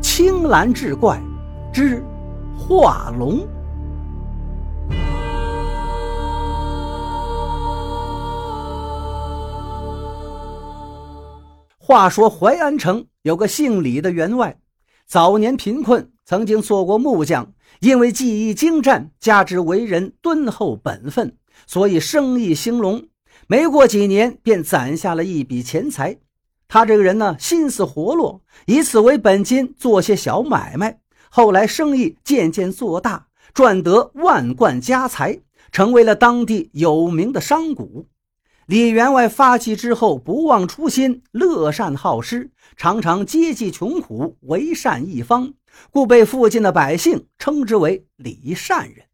青蓝志怪之化龙。话说淮安城有个姓李的员外，早年贫困，曾经做过木匠，因为技艺精湛，加之为人敦厚本分，所以生意兴隆。没过几年，便攒下了一笔钱财。他这个人呢，心思活络，以此为本金做些小买卖。后来生意渐渐做大，赚得万贯家财，成为了当地有名的商贾。李员外发迹之后，不忘初心，乐善好施，常常接济穷苦，为善一方，故被附近的百姓称之为李善人。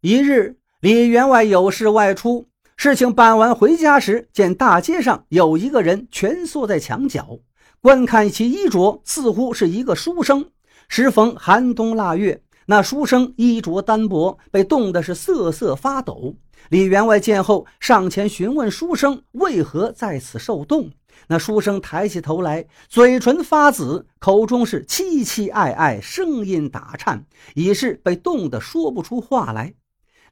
一日，李员外有事外出，事情办完回家时，见大街上有一个人蜷缩在墙角，观看其衣着，似乎是一个书生。时逢寒冬腊月，那书生衣着单薄，被冻得是瑟瑟发抖。李员外见后，上前询问书生为何在此受冻。那书生抬起头来，嘴唇发紫，口中是凄凄哀哀，声音打颤，已是被冻得说不出话来。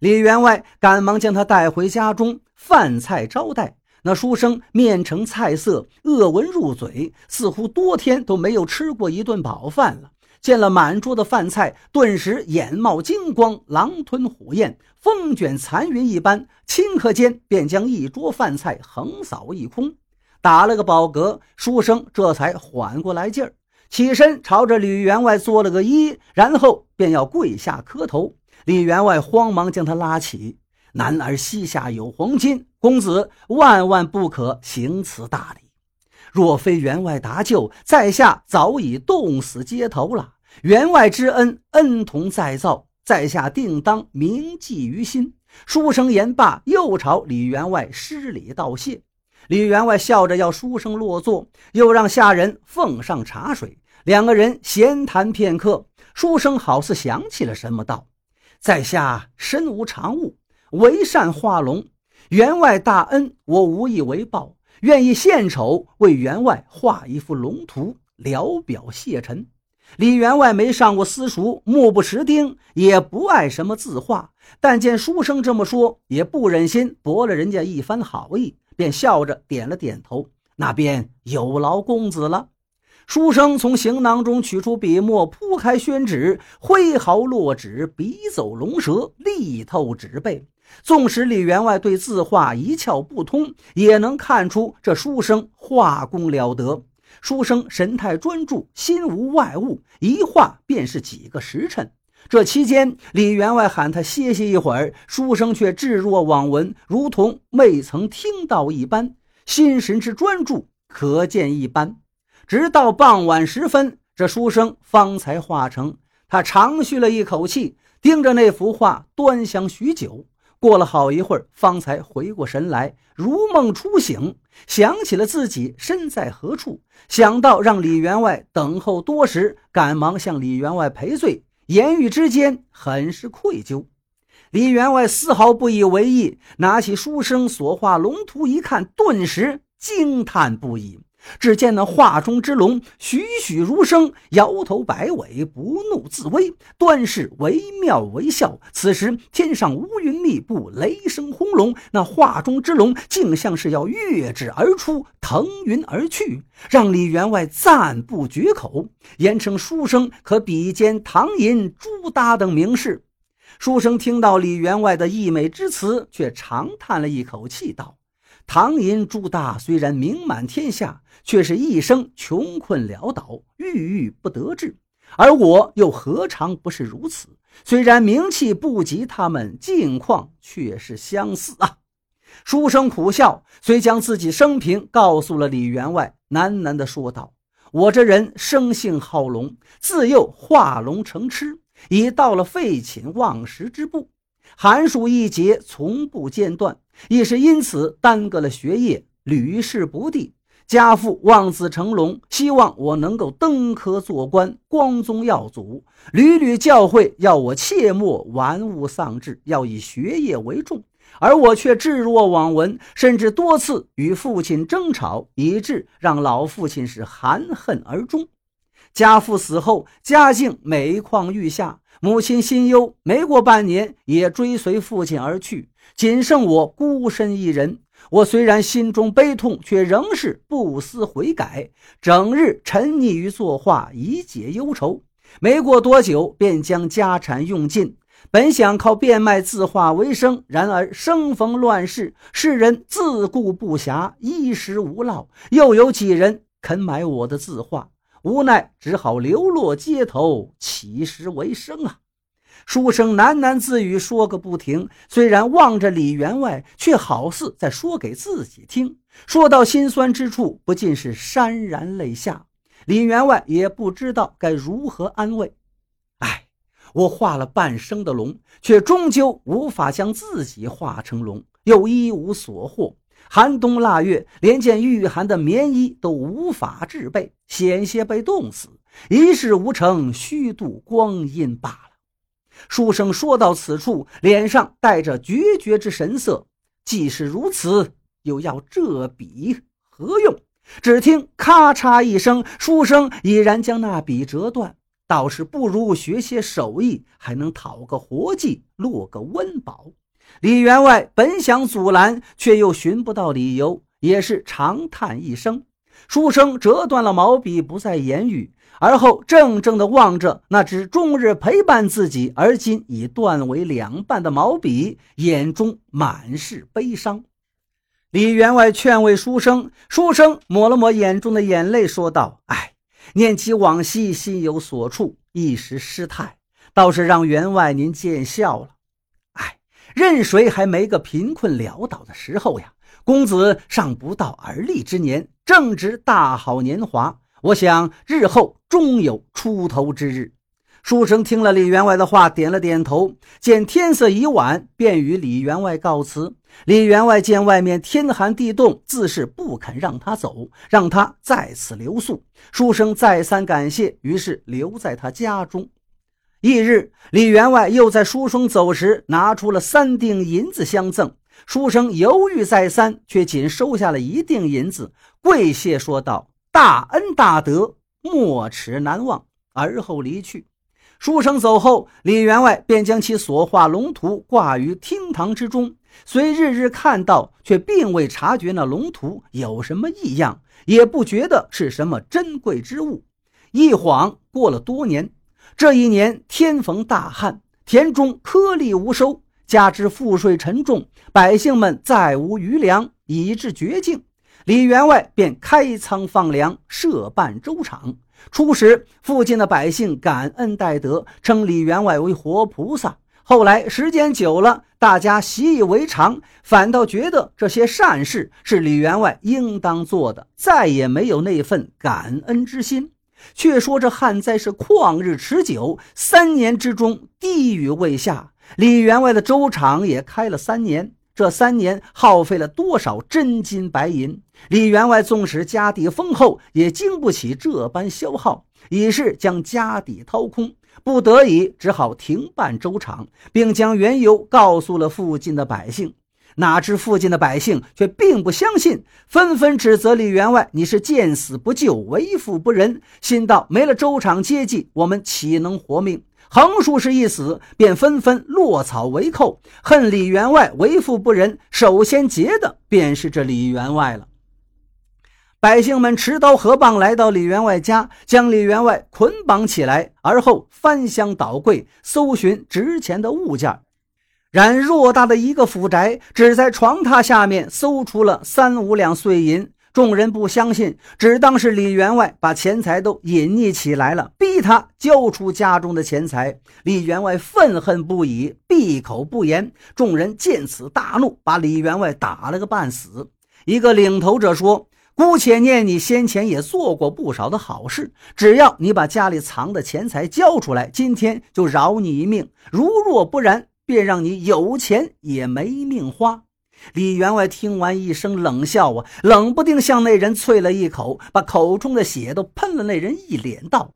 李员外赶忙将他带回家中，饭菜招待。那书生面呈菜色，恶闻入嘴，似乎多天都没有吃过一顿饱饭了。见了满桌的饭菜，顿时眼冒金光，狼吞虎咽，风卷残云一般，顷刻间便将一桌饭菜横扫一空。打了个饱嗝，书生这才缓过来劲儿，起身朝着李员外做了个揖，然后便要跪下磕头。李员外慌忙将他拉起：“男儿膝下有黄金，公子万万不可行此大礼。”若非员外搭救，在下早已冻死街头了。员外之恩，恩同再造，在下定当铭记于心。书生言罢，又朝李员外施礼道谢。李员外笑着要书生落座，又让下人奉上茶水。两个人闲谈片刻，书生好似想起了什么，道：“在下身无长物，为善化龙。员外大恩，我无以为报。”愿意献丑为员外画一幅龙图，聊表谢忱。李员外没上过私塾，目不识丁，也不爱什么字画。但见书生这么说，也不忍心驳了人家一番好意，便笑着点了点头。那便有劳公子了。书生从行囊中取出笔墨，铺开宣纸，挥毫落纸，笔走龙蛇，力透纸背。纵使李员外对字画一窍不通，也能看出这书生画工了得。书生神态专注，心无外物，一画便是几个时辰。这期间，李员外喊他歇息一会儿，书生却置若罔闻，如同未曾听到一般，心神之专注可见一斑。直到傍晚时分，这书生方才画成。他长吁了一口气，盯着那幅画端详许久。过了好一会儿，方才回过神来，如梦初醒，想起了自己身在何处，想到让李员外等候多时，赶忙向李员外赔罪，言语之间很是愧疚。李员外丝毫不以为意，拿起书生所画龙图一看，顿时惊叹不已。只见那画中之龙栩栩如生，摇头摆尾，不怒自威，端是惟妙惟肖。此时天上乌云密布，雷声轰隆，那画中之龙竟像是要跃纸而出，腾云而去，让李员外赞不绝口，言称书生可比肩唐寅、朱耷等名士。书生听到李员外的溢美之词，却长叹了一口气，道。唐寅、朱大虽然名满天下，却是一生穷困潦倒，郁郁不得志。而我又何尝不是如此？虽然名气不及他们，境况却是相似啊！书生苦笑，遂将自己生平告诉了李员外，喃喃地说道：“我这人生性好龙，自幼画龙成痴，已到了废寝忘食之步。”寒暑一节，从不间断，亦是因此耽搁了学业，屡试不第。家父望子成龙，希望我能够登科做官，光宗耀祖，屡屡教诲要我切莫玩物丧志，要以学业为重。而我却置若罔闻，甚至多次与父亲争吵，以致让老父亲是含恨而终。家父死后，家境每况愈下，母亲心忧，没过半年也追随父亲而去，仅剩我孤身一人。我虽然心中悲痛，却仍是不思悔改，整日沉溺于作画以解忧愁。没过多久，便将家产用尽。本想靠变卖字画为生，然而生逢乱世，世人自顾不暇，衣食无落，又有几人肯买我的字画？无奈只好流落街头，乞食为生啊！书生喃喃自语，说个不停。虽然望着李员外，却好似在说给自己听。说到心酸之处，不禁是潸然泪下。李员外也不知道该如何安慰。唉，我画了半生的龙，却终究无法将自己画成龙，又一无所获。寒冬腊月，连件御寒的棉衣都无法制备，险些被冻死。一事无成，虚度光阴罢了。书生说到此处，脸上带着决绝之神色。既是如此，又要这笔何用？只听咔嚓一声，书生已然将那笔折断。倒是不如学些手艺，还能讨个活计，落个温饱。李员外本想阻拦，却又寻不到理由，也是长叹一声。书生折断了毛笔，不再言语，而后怔怔地望着那只终日陪伴自己，而今已断为两半的毛笔，眼中满是悲伤。李员外劝慰书生，书生抹了抹眼中的眼泪，说道：“哎，念起往昔，心有所触，一时失态，倒是让员外您见笑了。任谁还没个贫困潦倒的时候呀？公子尚不到而立之年，正值大好年华，我想日后终有出头之日。”书生听了李员外的话，点了点头。见天色已晚，便与李员外告辞。李员外见外面天寒地冻，自是不肯让他走，让他在此留宿。书生再三感谢，于是留在他家中。翌日，李员外又在书生走时拿出了三锭银子相赠。书生犹豫再三，却仅收下了一锭银子，跪谢说道：“大恩大德，没齿难忘。”而后离去。书生走后，李员外便将其所画龙图挂于厅堂之中，虽日日看到，却并未察觉那龙图有什么异样，也不觉得是什么珍贵之物。一晃过了多年，这一年天逢大旱，田中颗粒无收，加之赋税沉重，百姓们再无余粮，以致绝境。李员外便开仓放粮，设办粥厂。初时，附近的百姓感恩戴德，称李员外为活菩萨。后来时间久了，大家习以为常，反倒觉得这些善事是李员外应当做的，再也没有那份感恩之心。却说这旱灾是旷日持久，三年之中滴雨未下，李员外的粥厂也开了三年。这三年耗费了多少真金白银？李员外纵使家底丰厚，也经不起这般消耗，已是将家底掏空，不得已只好停办粥厂，并将缘由告诉了附近的百姓。哪知附近的百姓却并不相信，纷纷指责李员外：“你是见死不救，为富不仁。”心道：“没了周场接济，我们岂能活命？”横竖是一死，便纷纷落草为寇，恨李员外为富不仁。首先劫的便是这李员外了。百姓们持刀河棒来到李员外家，将李员外捆绑起来，而后翻箱倒柜搜寻值钱的物件。然偌大的一个府宅，只在床榻下面搜出了三五两碎银。众人不相信，只当是李员外把钱财都隐匿起来了，逼他交出家中的钱财。李员外愤恨不已，闭口不言。众人见此大怒，把李员外打了个半死。一个领头者说：“姑且念你先前也做过不少的好事，只要你把家里藏的钱财交出来，今天就饶你一命；如若不然，便让你有钱也没命花。”李员外听完，一声冷笑啊，冷不丁向那人啐了一口，把口中的血都喷了那人一脸，道：“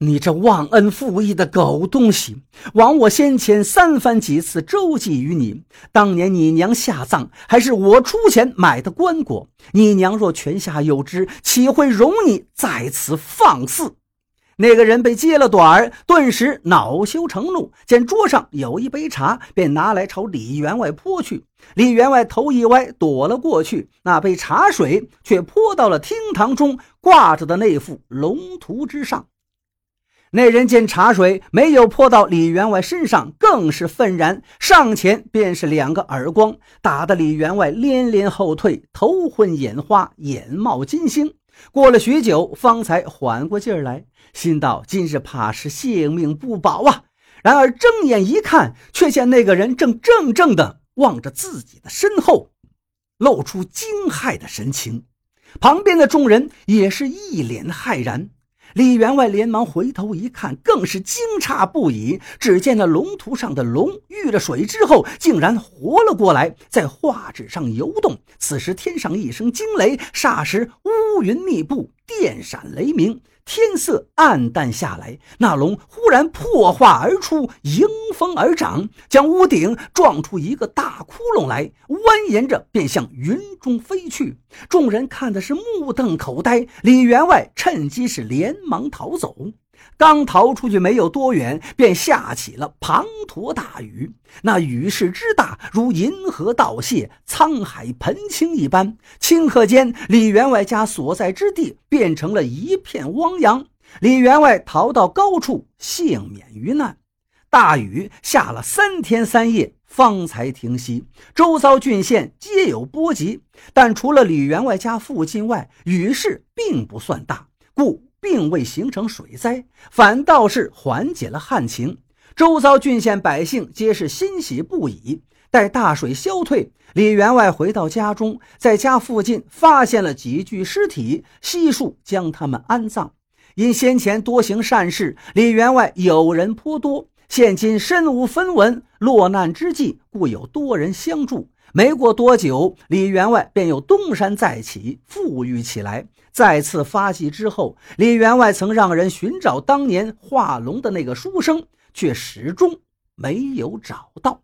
你这忘恩负义的狗东西！枉我先前三番几次周济于你，当年你娘下葬还是我出钱买的棺椁，你娘若泉下有知，岂会容你在此放肆？”那个人被揭了短儿，顿时恼羞成怒，见桌上有一杯茶，便拿来朝李员外泼去。李员外头一歪，躲了过去，那杯茶水却泼到了厅堂中挂着的那幅龙图之上。那人见茶水没有泼到李员外身上，更是愤然，上前便是两个耳光，打得李员外连连后退，头昏眼花，眼冒金星。过了许久，方才缓过劲儿来，心道今日怕是性命不保啊！然而睁眼一看，却见那个人正怔怔地望着自己的身后，露出惊骇的神情。旁边的众人也是一脸骇然。李员外连忙回头一看，更是惊诧不已。只见那龙图上的龙遇了水之后，竟然活了过来，在画纸上游动。此时天上一声惊雷，霎时乌云密布，电闪雷鸣。天色暗淡下来，那龙忽然破化而出，迎风而长，将屋顶撞出一个大窟窿来，蜿蜒着便向云中飞去。众人看的是目瞪口呆，李员外趁机是连忙逃走。刚逃出去没有多远，便下起了滂沱大雨。那雨势之大，如银河倒泻，沧海盆倾一般。顷刻间，李员外家所在之地变成了一片汪洋。李员外逃到高处，幸免于难。大雨下了三天三夜，方才停息。周遭郡县皆有波及，但除了李员外家附近外，雨势并不算大，故。并未形成水灾，反倒是缓解了旱情。周遭郡县百姓皆是欣喜不已。待大水消退，李员外回到家中，在家附近发现了几具尸体，悉数将他们安葬。因先前多行善事，李员外友人颇多，现今身无分文，落难之际，故有多人相助。没过多久，李员外便又东山再起，富裕起来。再次发迹之后，李员外曾让人寻找当年画龙的那个书生，却始终没有找到。